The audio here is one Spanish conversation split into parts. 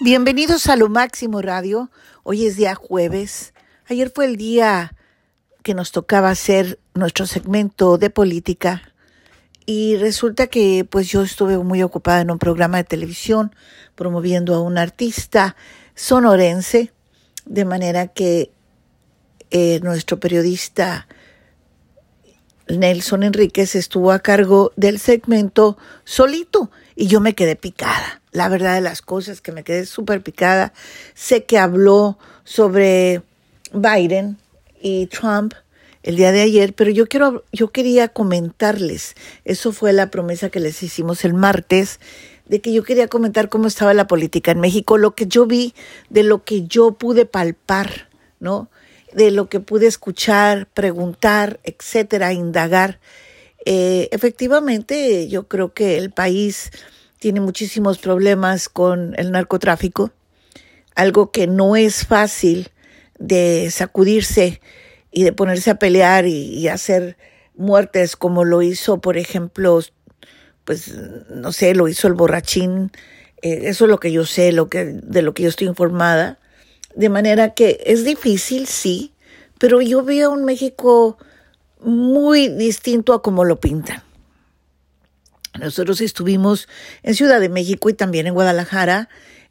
Bienvenidos a Lo Máximo Radio. Hoy es día jueves. Ayer fue el día que nos tocaba hacer nuestro segmento de política y resulta que pues yo estuve muy ocupada en un programa de televisión promoviendo a un artista sonorense, de manera que eh, nuestro periodista Nelson Enríquez estuvo a cargo del segmento solito y yo me quedé picada la verdad de las cosas, que me quedé súper picada. Sé que habló sobre Biden y Trump el día de ayer, pero yo quiero, yo quería comentarles, eso fue la promesa que les hicimos el martes, de que yo quería comentar cómo estaba la política en México, lo que yo vi, de lo que yo pude palpar, ¿no? De lo que pude escuchar, preguntar, etcétera, indagar. Eh, efectivamente, yo creo que el país tiene muchísimos problemas con el narcotráfico, algo que no es fácil de sacudirse y de ponerse a pelear y, hacer muertes como lo hizo, por ejemplo, pues no sé, lo hizo el borrachín, eh, eso es lo que yo sé, lo que, de lo que yo estoy informada, de manera que es difícil, sí, pero yo veo un México muy distinto a como lo pintan. Nosotros estuvimos en Ciudad de México y también en Guadalajara.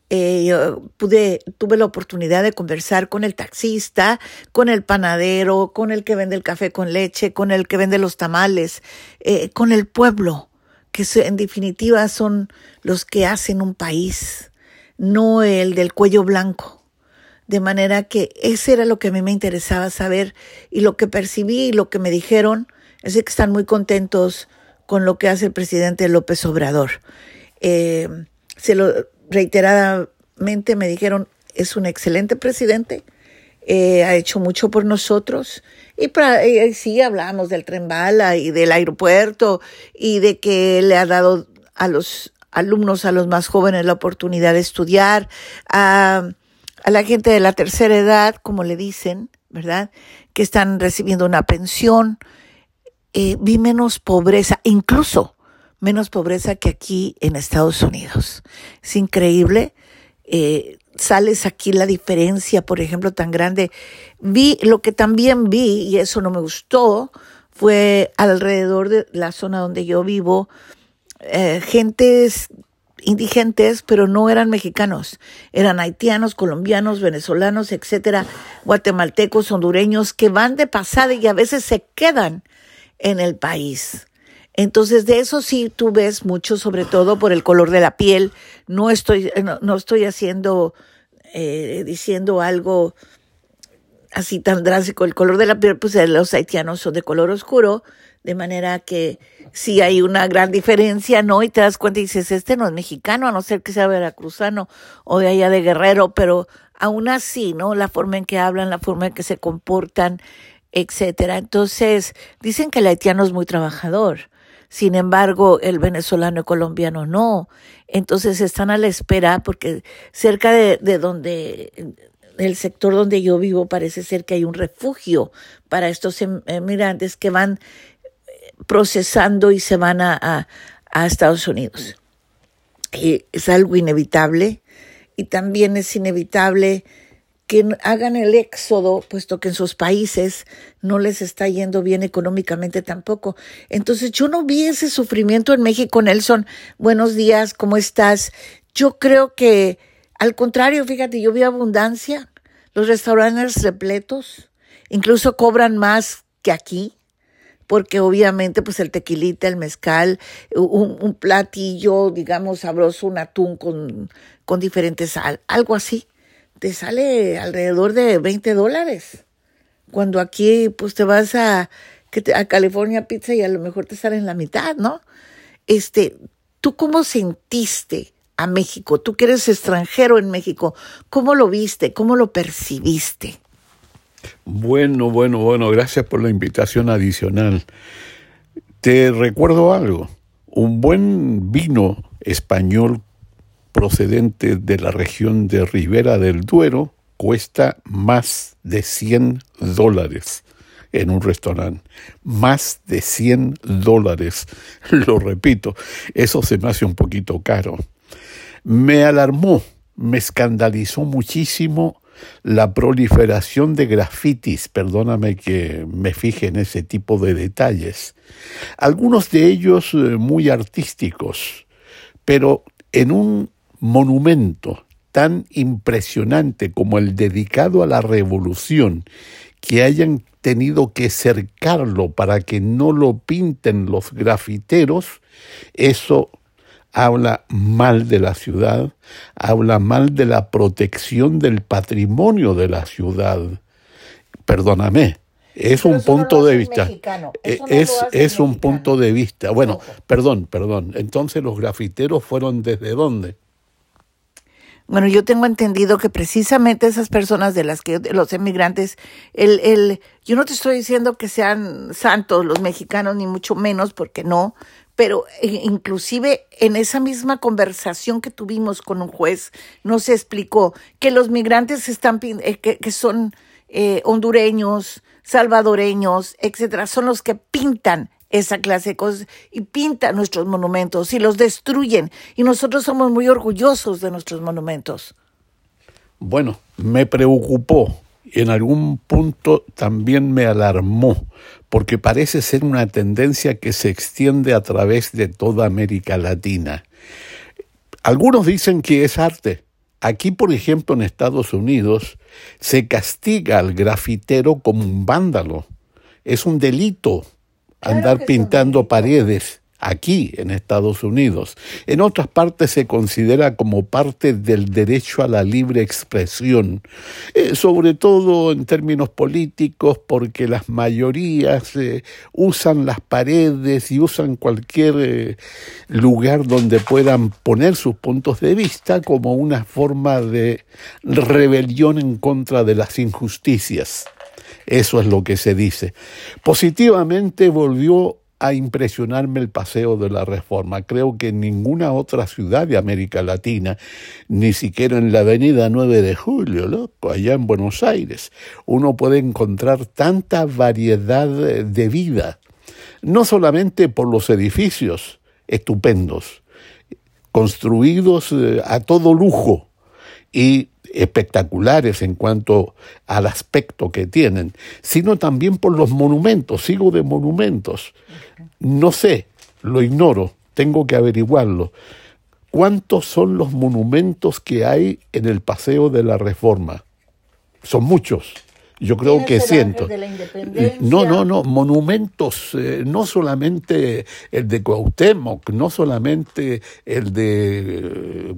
Eh, pude, tuve la oportunidad de conversar con el taxista, con el panadero, con el que vende el café con leche, con el que vende los tamales, eh, con el pueblo, que en definitiva son los que hacen un país, no el del cuello blanco. De manera que ese era lo que a mí me interesaba saber y lo que percibí y lo que me dijeron es que están muy contentos con lo que hace el presidente López Obrador. Eh, se lo reiteradamente me dijeron, es un excelente presidente, eh, ha hecho mucho por nosotros. Y para, sí hablamos del tren bala y del aeropuerto y de que le ha dado a los alumnos, a los más jóvenes, la oportunidad de estudiar, a, a la gente de la tercera edad, como le dicen, ¿verdad? Que están recibiendo una pensión, eh, vi menos pobreza, incluso menos pobreza que aquí en Estados Unidos. Es increíble. Eh, sales aquí la diferencia, por ejemplo, tan grande. Vi lo que también vi, y eso no me gustó, fue alrededor de la zona donde yo vivo, eh, gentes indigentes, pero no eran mexicanos, eran haitianos, colombianos, venezolanos, etcétera, guatemaltecos, hondureños, que van de pasada y a veces se quedan en el país. Entonces, de eso sí tú ves mucho, sobre todo por el color de la piel. No estoy, no, estoy haciendo, eh, diciendo algo así tan drástico. El color de la piel, pues los haitianos son de color oscuro, de manera que sí hay una gran diferencia, ¿no? Y te das cuenta y dices, este no es mexicano, a no ser que sea veracruzano o de allá de Guerrero, pero aún así, ¿no? La forma en que hablan, la forma en que se comportan, etcétera. Entonces, dicen que el haitiano es muy trabajador. Sin embargo, el venezolano y colombiano no. Entonces están a la espera porque cerca de, de donde, el sector donde yo vivo parece ser que hay un refugio para estos emigrantes que van procesando y se van a, a, a Estados Unidos. Y es algo inevitable y también es inevitable que hagan el éxodo, puesto que en sus países no les está yendo bien económicamente tampoco. Entonces yo no vi ese sufrimiento en México, Nelson. Buenos días, ¿cómo estás? Yo creo que, al contrario, fíjate, yo vi abundancia, los restaurantes repletos, incluso cobran más que aquí porque obviamente pues el tequilita, el mezcal, un, un, platillo, digamos, sabroso, un atún con, con diferente sal, algo así te sale alrededor de 20 dólares. Cuando aquí, pues te vas a, a California Pizza y a lo mejor te sale en la mitad, ¿no? Este, ¿tú cómo sentiste a México? Tú que eres extranjero en México, ¿cómo lo viste? ¿Cómo lo percibiste? Bueno, bueno, bueno, gracias por la invitación adicional. Te recuerdo algo, un buen vino español procedente de la región de Ribera del Duero cuesta más de 100 dólares en un restaurante. Más de 100 dólares. Lo repito, eso se me hace un poquito caro. Me alarmó, me escandalizó muchísimo la proliferación de grafitis, perdóname que me fije en ese tipo de detalles, algunos de ellos eh, muy artísticos, pero en un monumento tan impresionante como el dedicado a la revolución, que hayan tenido que cercarlo para que no lo pinten los grafiteros, eso habla mal de la ciudad, habla mal de la protección del patrimonio de la ciudad. Perdóname, es un punto de vista. Eh, es, es un punto de vista. Bueno, perdón, perdón. Entonces los grafiteros fueron desde dónde? Bueno, yo tengo entendido que precisamente esas personas de las que los emigrantes, el, el, yo no te estoy diciendo que sean santos los mexicanos, ni mucho menos, porque no, pero e, inclusive en esa misma conversación que tuvimos con un juez, nos explicó que los migrantes están, eh, que, que son eh, hondureños, salvadoreños, etcétera, son los que pintan esa clase de cosas y pintan nuestros monumentos y los destruyen. Y nosotros somos muy orgullosos de nuestros monumentos. Bueno, me preocupó y en algún punto también me alarmó, porque parece ser una tendencia que se extiende a través de toda América Latina. Algunos dicen que es arte. Aquí, por ejemplo, en Estados Unidos, se castiga al grafitero como un vándalo. Es un delito andar pintando paredes aquí en Estados Unidos. En otras partes se considera como parte del derecho a la libre expresión, eh, sobre todo en términos políticos, porque las mayorías eh, usan las paredes y usan cualquier eh, lugar donde puedan poner sus puntos de vista como una forma de rebelión en contra de las injusticias. Eso es lo que se dice. Positivamente volvió a impresionarme el paseo de la reforma. Creo que en ninguna otra ciudad de América Latina, ni siquiera en la avenida 9 de Julio, loco, allá en Buenos Aires, uno puede encontrar tanta variedad de vida, no solamente por los edificios estupendos, construidos eh, a todo lujo y espectaculares en cuanto al aspecto que tienen, sino también por los monumentos, sigo de monumentos. No sé, lo ignoro, tengo que averiguarlo. ¿Cuántos son los monumentos que hay en el Paseo de la Reforma? Son muchos. Yo creo que cientos. No, no, no, monumentos, eh, no solamente el de Cuauhtémoc, no solamente el de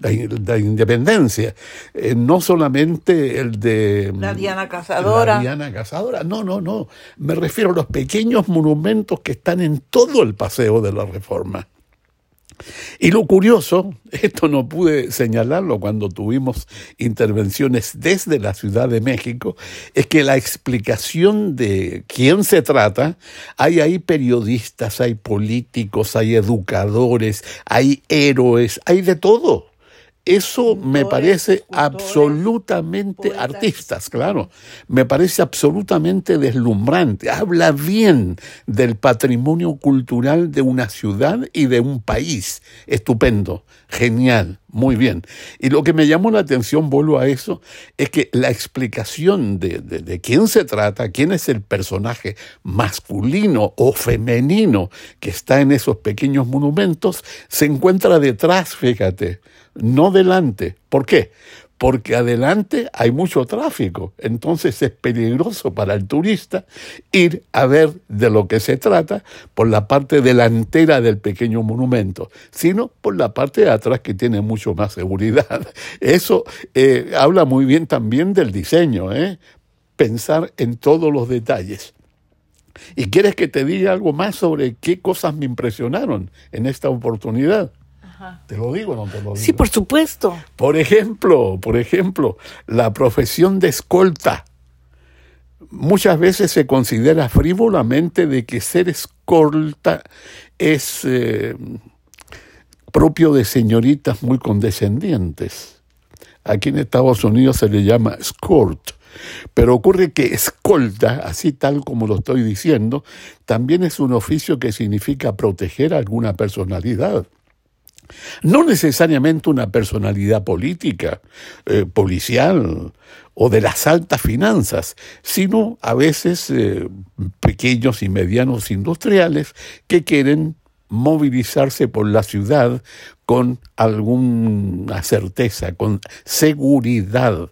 la, independencia, eh, no solamente el de la Diana Cazadora. La Diana Cazadora, no, no, no, me refiero a los pequeños monumentos que están en todo el paseo de la Reforma. Y lo curioso, esto no pude señalarlo cuando tuvimos intervenciones desde la Ciudad de México, es que la explicación de quién se trata, hay ahí periodistas, hay políticos, hay educadores, hay héroes, hay de todo. Eso me parece absolutamente artistas, claro. Me parece absolutamente deslumbrante. Habla bien del patrimonio cultural de una ciudad y de un país. Estupendo, genial, muy bien. Y lo que me llamó la atención, vuelvo a eso, es que la explicación de, de quién se trata, quién es el personaje masculino o femenino que está en esos pequeños monumentos, se encuentra detrás, fíjate no delante. ¿Por qué? Porque adelante hay mucho tráfico, entonces es peligroso para el turista ir a ver de lo que se trata por la parte delantera del pequeño monumento, sino por la parte de atrás que tiene mucho más seguridad. Eso eh, habla muy bien también del diseño, ¿eh? pensar en todos los detalles. ¿Y quieres que te diga algo más sobre qué cosas me impresionaron en esta oportunidad? ¿Te lo digo o no te lo digo? Sí, por supuesto. Por ejemplo, por ejemplo, la profesión de escolta. Muchas veces se considera frívolamente de que ser escolta es eh, propio de señoritas muy condescendientes. Aquí en Estados Unidos se le llama escort. Pero ocurre que escolta, así tal como lo estoy diciendo, también es un oficio que significa proteger a alguna personalidad. No necesariamente una personalidad política, eh, policial o de las altas finanzas, sino a veces eh, pequeños y medianos industriales que quieren movilizarse por la ciudad con alguna certeza, con seguridad.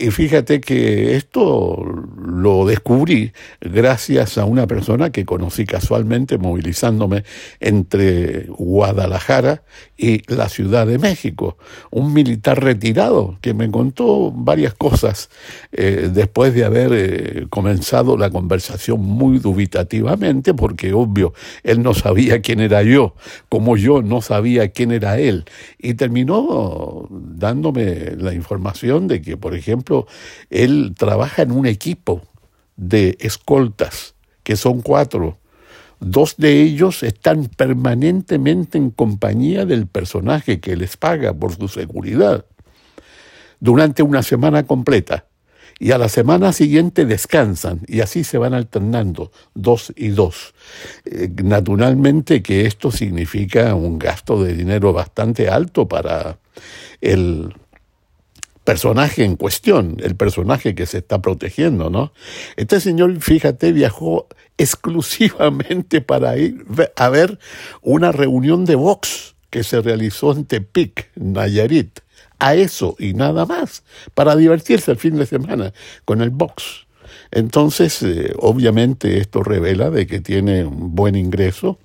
Y fíjate que esto lo descubrí gracias a una persona que conocí casualmente movilizándome entre Guadalajara y la Ciudad de México, un militar retirado que me contó varias cosas eh, después de haber eh, comenzado la conversación muy dubitativamente, porque obvio, él no sabía quién era yo, como yo no sabía quién era él, y terminó dándome la información de que, por ejemplo, él trabaja en un equipo de escoltas, que son cuatro. Dos de ellos están permanentemente en compañía del personaje que les paga por su seguridad durante una semana completa. Y a la semana siguiente descansan y así se van alternando, dos y dos. Eh, naturalmente que esto significa un gasto de dinero bastante alto para el personaje en cuestión, el personaje que se está protegiendo, ¿no? Este señor, fíjate, viajó exclusivamente para ir a ver una reunión de Vox que se realizó en Tepic, Nayarit. A eso y nada más, para divertirse el fin de semana con el box. Entonces, eh, obviamente esto revela de que tiene un buen ingreso,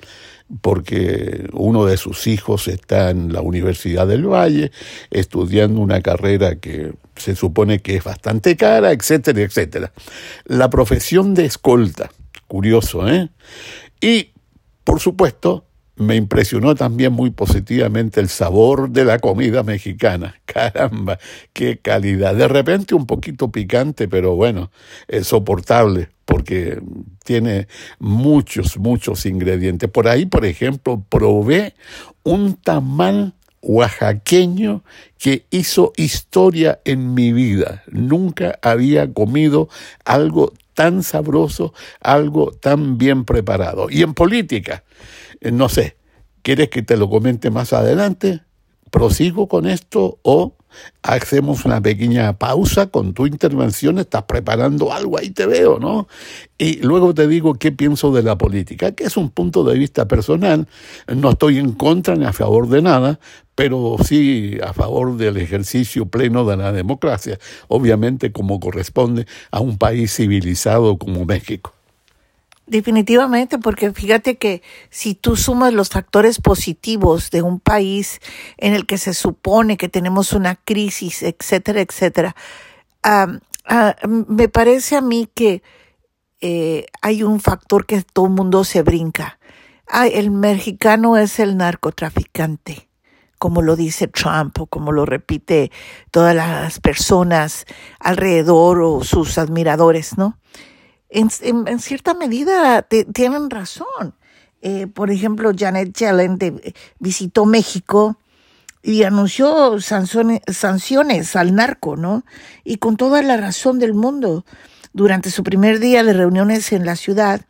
porque uno de sus hijos está en la Universidad del Valle estudiando una carrera que se supone que es bastante cara, etcétera, etcétera. La profesión de escolta, curioso, ¿eh? Y, por supuesto, me impresionó también muy positivamente el sabor de la comida mexicana. Caramba, qué calidad. De repente un poquito picante, pero bueno, es soportable porque tiene muchos, muchos ingredientes. Por ahí, por ejemplo, probé un tamal oaxaqueño que hizo historia en mi vida. Nunca había comido algo tan sabroso, algo tan bien preparado. Y en política, eh, no sé, ¿quieres que te lo comente más adelante? ¿Prosigo con esto o hacemos una pequeña pausa con tu intervención? Estás preparando algo, ahí te veo, ¿no? Y luego te digo qué pienso de la política, que es un punto de vista personal. No estoy en contra ni a favor de nada, pero sí a favor del ejercicio pleno de la democracia, obviamente como corresponde a un país civilizado como México. Definitivamente, porque fíjate que si tú sumas los factores positivos de un país en el que se supone que tenemos una crisis, etcétera, etcétera, me parece a mí que eh, hay un factor que todo el mundo se brinca. el mexicano es el narcotraficante, como lo dice Trump o como lo repite todas las personas alrededor o sus admiradores, ¿no? En, cierta medida tienen razón. Eh, por ejemplo, Janet Yellen visitó México y anunció sanciones, sanciones al narco, ¿no? Y con toda la razón del mundo. Durante su primer día de reuniones en la ciudad,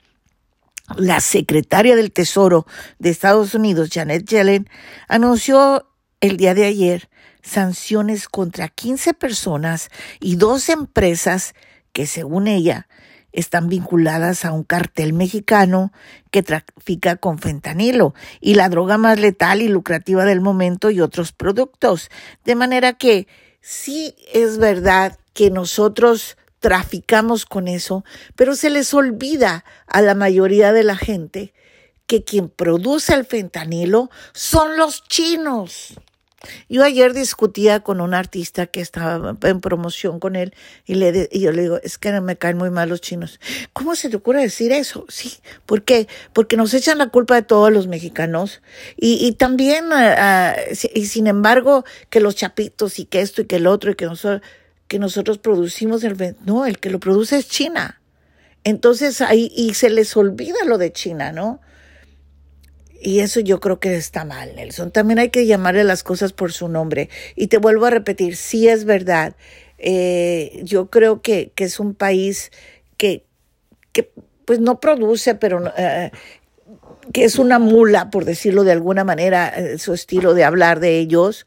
la secretaria del Tesoro de Estados Unidos, Janet Yellen, anunció el día de ayer sanciones contra 15 personas y dos empresas que, según ella, están vinculadas a un cartel mexicano que trafica con fentanilo y la droga más letal y lucrativa del momento y otros productos. De manera que sí es verdad que nosotros traficamos con eso, pero se les olvida a la mayoría de la gente que quien produce el fentanilo son los chinos. Yo ayer discutía con un artista que estaba en promoción con él y, le, y yo le digo, es que me caen muy mal los chinos. ¿Cómo se te ocurre decir eso? Sí, ¿por qué? Porque nos echan la culpa de todos los mexicanos y, y también, uh, y sin embargo, que los chapitos y que esto y que el otro y que nosotros, que nosotros producimos el... No, el que lo produce es China. Entonces ahí, y se les olvida lo de China, ¿no? Y eso yo creo que está mal, Nelson. También hay que llamarle las cosas por su nombre. Y te vuelvo a repetir, sí es verdad. Eh, yo creo que, que, es un país que, que pues no produce, pero eh, que es una mula, por decirlo de alguna manera, eh, su estilo de hablar de ellos,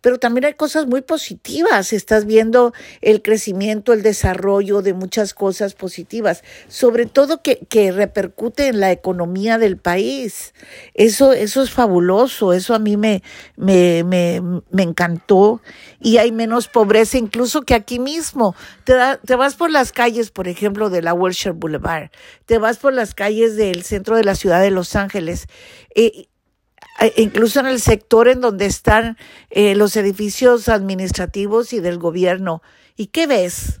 pero también hay cosas muy positivas. Estás viendo el crecimiento, el desarrollo de muchas cosas positivas, sobre todo que, que repercute en la economía del país. Eso, eso es fabuloso, eso a mí me, me, me, me encantó. Y hay menos pobreza incluso que aquí mismo. Te, te vas por las calles, por ejemplo, de la Wilshire Boulevard, te vas por las calles del centro de la ciudad de Los Ángeles. Eh, incluso en el sector en donde están eh, los edificios administrativos y del gobierno. ¿Y qué ves?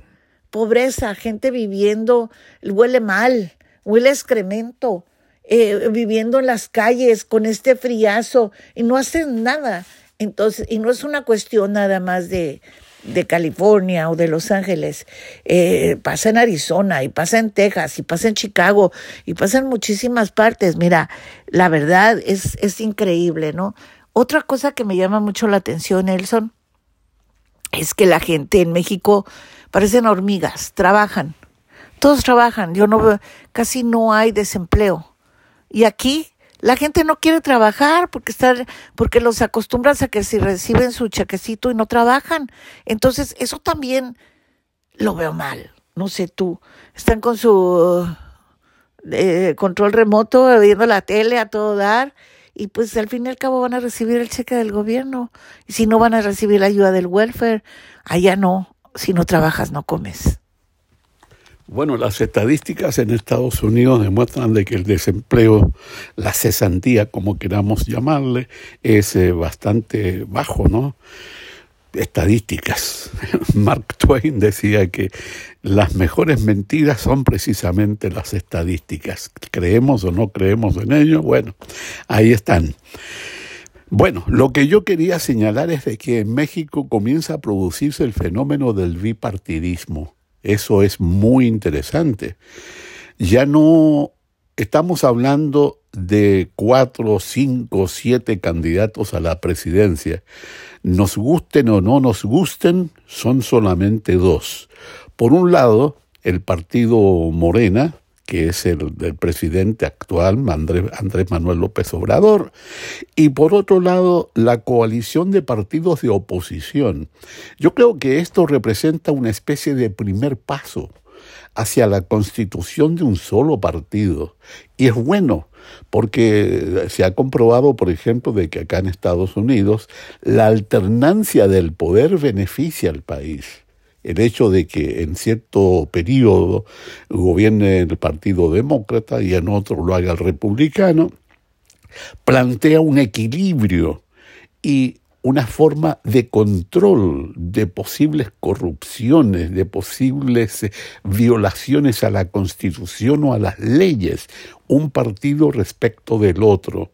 Pobreza, gente viviendo, huele mal, huele excremento, eh, viviendo en las calles con este friazo y no hacen nada. Entonces, y no es una cuestión nada más de, de California o de Los Ángeles, eh, pasa en Arizona y pasa en Texas y pasa en Chicago y pasa en muchísimas partes. Mira, la verdad es, es increíble, ¿no? Otra cosa que me llama mucho la atención, Nelson, es que la gente en México parecen hormigas, trabajan, todos trabajan, yo no veo, casi no hay desempleo. Y aquí la gente no quiere trabajar porque están, porque los acostumbras a que si reciben su chequecito y no trabajan. Entonces, eso también lo veo mal. No sé tú. Están con su eh, control remoto, viendo la tele a todo dar. Y pues al fin y al cabo van a recibir el cheque del gobierno. Y si no van a recibir la ayuda del welfare, allá no. Si no trabajas, no comes. Bueno, las estadísticas en Estados Unidos demuestran de que el desempleo, la cesantía, como queramos llamarle, es eh, bastante bajo, ¿no? Estadísticas. Mark Twain decía que las mejores mentiras son precisamente las estadísticas. Creemos o no creemos en ello, bueno, ahí están. Bueno, lo que yo quería señalar es de que en México comienza a producirse el fenómeno del bipartidismo eso es muy interesante. Ya no estamos hablando de cuatro, cinco, siete candidatos a la presidencia. Nos gusten o no nos gusten, son solamente dos. Por un lado, el partido Morena, que es el del presidente actual, Andrés, Manuel López Obrador, y por otro lado, la coalición de partidos de oposición. Yo creo que esto representa una especie de primer paso hacia la constitución de un solo partido. Y es bueno, porque se ha comprobado, por ejemplo, de que acá en Estados Unidos la alternancia del poder beneficia al país el hecho de que en cierto periodo gobierne el Partido Demócrata y en otro lo haga el republicano, plantea un equilibrio y una forma de control de posibles corrupciones, de posibles eh, violaciones a la constitución o a las leyes, un partido respecto del otro.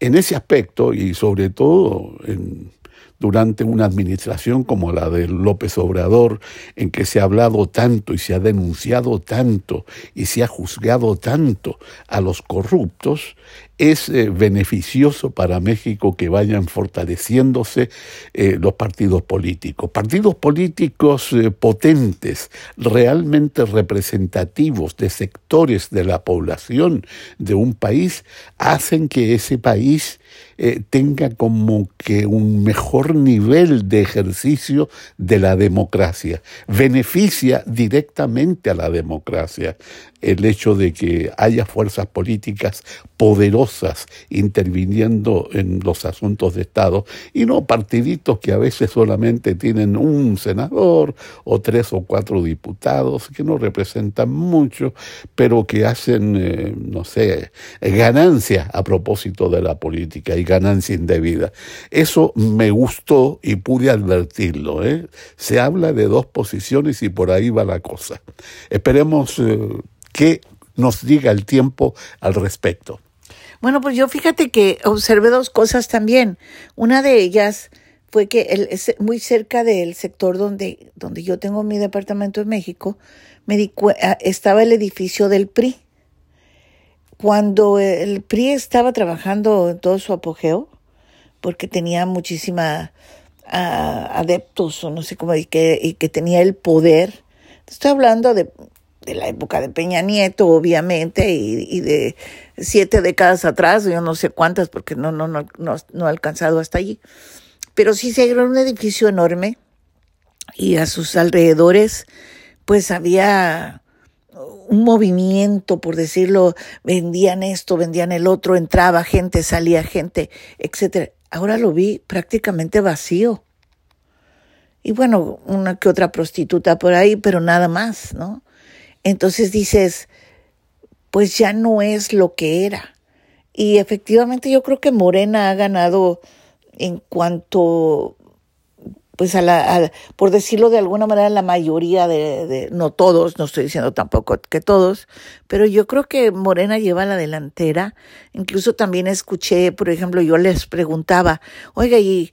En ese aspecto, y sobre todo en durante una administración como la de López Obrador, en que se ha hablado tanto y se ha denunciado tanto y se ha juzgado tanto a los corruptos, es eh, beneficioso para México que vayan fortaleciéndose eh, los partidos políticos. Partidos políticos eh, potentes, realmente representativos de sectores de la población de un país, hacen que ese país tenga como que un mejor nivel de ejercicio de la democracia. Beneficia directamente a la democracia el hecho de que haya fuerzas políticas poderosas interviniendo en los asuntos de Estado y no partiditos que a veces solamente tienen un senador o tres o cuatro diputados que no representan mucho, pero que hacen, eh, no sé, ganancia a propósito de la política y ganancia indebida. Eso me gustó y pude advertirlo. ¿eh? Se habla de dos posiciones y por ahí va la cosa. Esperemos... Eh, que nos diga el tiempo al respecto. Bueno, pues yo fíjate que observé dos cosas también. Una de ellas fue que muy cerca del sector donde, donde yo tengo mi departamento en México, me ah, estaba el edificio del PRI. Cuando el PRI estaba trabajando en todo su apogeo, porque tenía muchísima ah, adeptos o no sé cómo, y que, y que tenía el poder, estoy hablando de de la época de Peña Nieto, obviamente, y, de siete décadas atrás, yo no sé cuántas, porque no, no, no, no, no he alcanzado hasta allí. Pero sí se era un edificio enorme y a sus alrededores, pues había un movimiento, por decirlo, vendían esto, vendían el otro, entraba gente, salía gente, etcétera. Ahora lo vi prácticamente vacío. Y bueno, una que otra prostituta por ahí, pero nada más, ¿no? Entonces dices, pues ya no es lo que era. Y efectivamente yo creo que Morena ha ganado en cuanto pues a la, por decirlo de alguna manera, la mayoría de, no todos, no estoy diciendo tampoco que todos, pero yo creo que Morena lleva la delantera. Incluso también escuché, por ejemplo, yo les preguntaba, oiga, y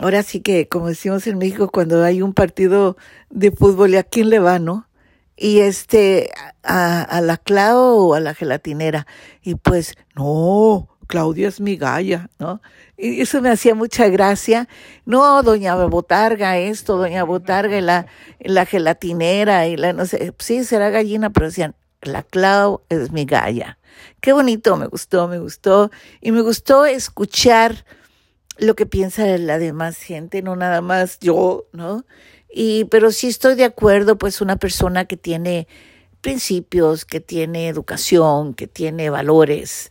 ahora sí que, como decimos en México, cuando hay un partido de fútbol, ¿y a quién le va, no? Y este, a, a la Clau o a la gelatinera. Y pues, no, Claudia es mi galla, ¿no? Y eso me hacía mucha gracia. No, doña Botarga esto, doña Botarga y la, la gelatinera y la, no sé, sí, será gallina, pero decían, la Clau es mi galla. Qué bonito, me gustó, me gustó. Y me gustó escuchar lo que piensa la demás gente, no nada más yo, ¿no? Y, pero sí estoy de acuerdo, pues una persona que tiene principios, que tiene educación, que tiene valores,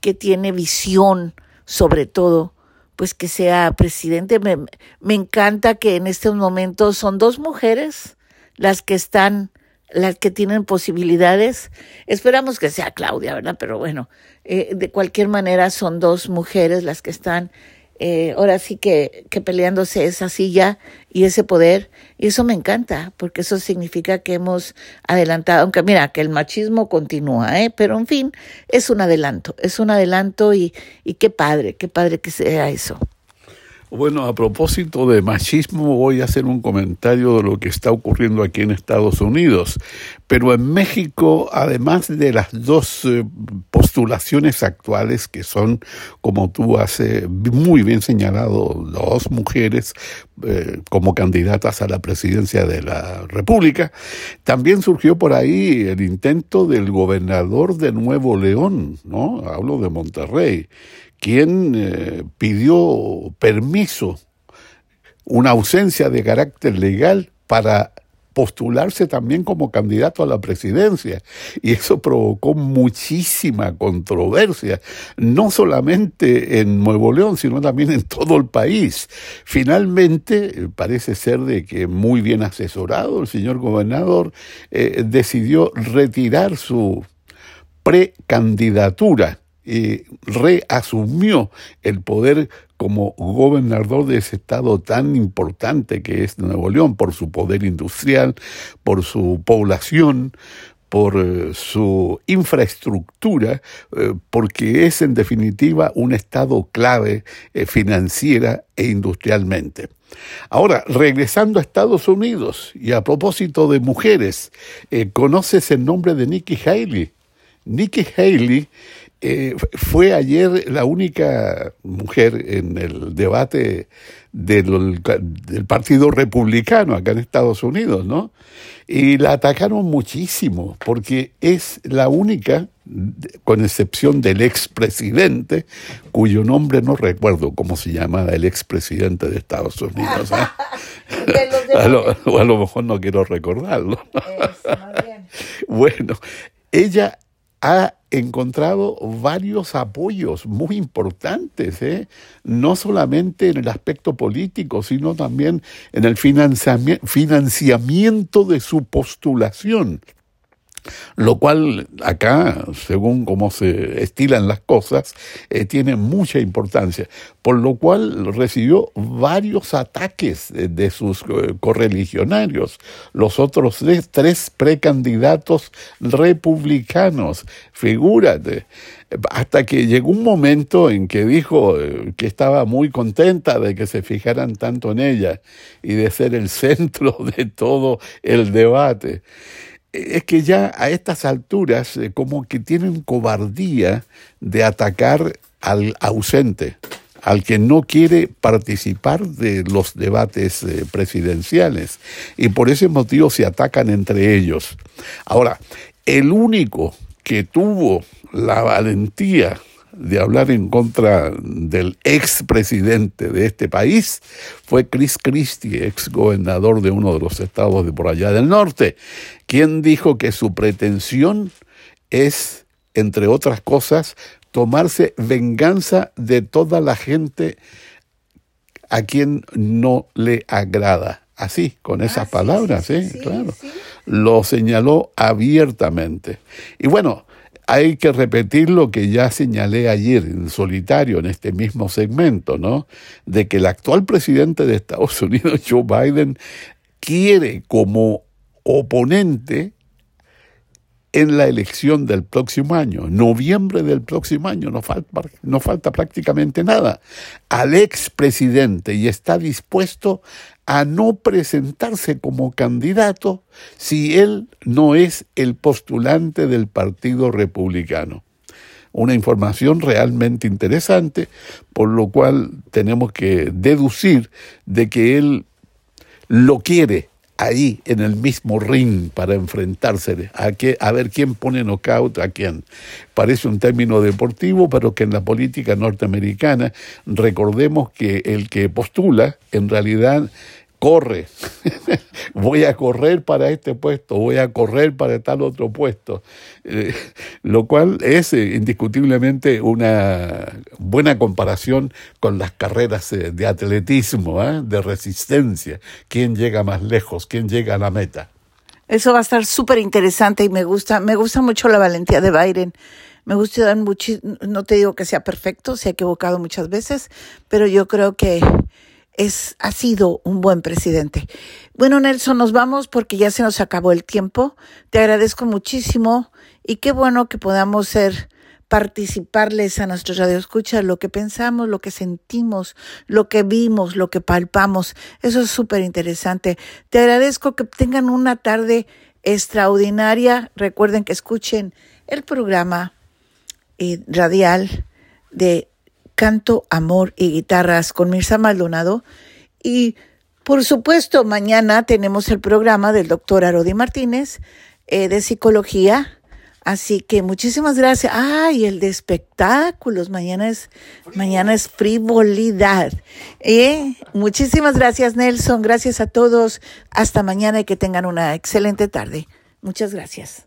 que tiene visión sobre todo, pues que sea presidente. Me, me encanta que en estos momentos son dos mujeres las que están, las que tienen posibilidades. Esperamos que sea Claudia, ¿verdad? Pero bueno, eh, de cualquier manera son dos mujeres las que están eh, ahora sí que, que peleándose esa silla y ese poder. Y eso me encanta, porque eso significa que hemos adelantado, aunque mira, que el machismo continúa, ¿eh? pero en fin, es un adelanto, es un adelanto y, y qué padre, qué padre que sea eso. Bueno, a propósito de machismo, voy a hacer un comentario de lo que está ocurriendo aquí en Estados Unidos. Pero en México, además de las dos eh, postulaciones actuales, que son, como tú has eh, muy bien señalado, dos mujeres eh, como candidatas a la presidencia de la República, también surgió por ahí el intento del gobernador de Nuevo León, ¿no? Hablo de Monterrey quien eh, pidió permiso, una ausencia de carácter legal para postularse también como candidato a la presidencia. Y eso provocó muchísima controversia, no solamente en Nuevo León, sino también en todo el país. Finalmente, parece ser de que muy bien asesorado, el señor gobernador eh, decidió retirar su precandidatura reasumió el poder como gobernador de ese estado tan importante que es Nuevo León, por su poder industrial, por su población, por eh, su infraestructura, eh, porque es en definitiva un estado clave eh, financiera e industrialmente. Ahora, regresando a Estados Unidos y a propósito de mujeres, ¿conoces el nombre de Nikki Haley? Nikki Haley eh, fue ayer la única mujer en el debate del, Partido Republicano acá en Estados Unidos, ¿no? Y la atacaron muchísimo porque es la única, con excepción del expresidente, cuyo nombre no recuerdo cómo se llamaba el expresidente de Estados Unidos. ¿eh? o a lo mejor no quiero recordarlo. bueno, ella ha encontrado varios apoyos muy importantes, ¿eh? no solamente en el aspecto político, sino también en el financiamiento de su postulación lo cual acá, según cómo se estilan las cosas, eh, tiene mucha importancia, por lo cual recibió varios ataques de, sus eh, correligionarios, los otros tres, precandidatos republicanos, figúrate, hasta que llegó un momento en que dijo eh, que estaba muy contenta de que se fijaran tanto en ella y de ser el centro de todo el debate es que ya a estas alturas eh, como que tienen cobardía de atacar al ausente, al que no quiere participar de los debates eh, presidenciales y por ese motivo se atacan entre ellos. Ahora, el único que tuvo la valentía de hablar en contra del ex presidente de este país fue Chris Christie, ex gobernador de uno de los estados de por allá del norte, quien dijo que su pretensión es, entre otras cosas, tomarse venganza de toda la gente a quien no le agrada. Así, con esas palabras, sí, claro. Lo señaló abiertamente. Y bueno, hay que repetir lo que ya señalé ayer en solitario en este mismo segmento, ¿no? De que el actual presidente de Estados Unidos, Joe Biden, quiere como oponente en la elección del próximo año, noviembre del próximo año, no falta, prácticamente nada, al expresidente y está dispuesto a no presentarse como candidato si él no es el postulante del Partido Republicano. Una información realmente interesante, por lo cual tenemos que deducir de que él lo quiere ahí en el mismo ring para enfrentarse a, que, a ver quién pone knockout a quién. Parece un término deportivo, pero que en la política norteamericana recordemos que el que postula en realidad corre, voy a correr para este puesto, voy a correr para tal otro puesto, eh, lo cual es eh, indiscutiblemente una buena comparación con las carreras eh, de atletismo, de resistencia, quién llega más lejos, quién llega a la meta. Eso va a estar súper interesante y me gusta, me gusta mucho la valentía de Biden. Me gusta mucho, no te digo que sea perfecto, se ha equivocado muchas veces, pero yo creo que es, ha sido un buen presidente. Bueno, Nelson, nos vamos porque ya se nos acabó el tiempo. Te agradezco muchísimo y qué bueno que podamos ser participarles a nuestros radioescuchas lo que pensamos, lo que sentimos, lo que vimos, lo que palpamos. Eso es súper interesante. Te agradezco que tengan una tarde extraordinaria. Recuerden que escuchen el programa eh, radial de canto, amor y guitarras con Mirza Maldonado. Y por supuesto, mañana tenemos el programa del doctor Arodi Martínez eh, de psicología. Así que muchísimas gracias. Ay, el de espectáculos. Mañana es, mañana es frivolidad. Eh, muchísimas gracias, Nelson. Gracias a todos. Hasta mañana y que tengan una excelente tarde. Muchas gracias.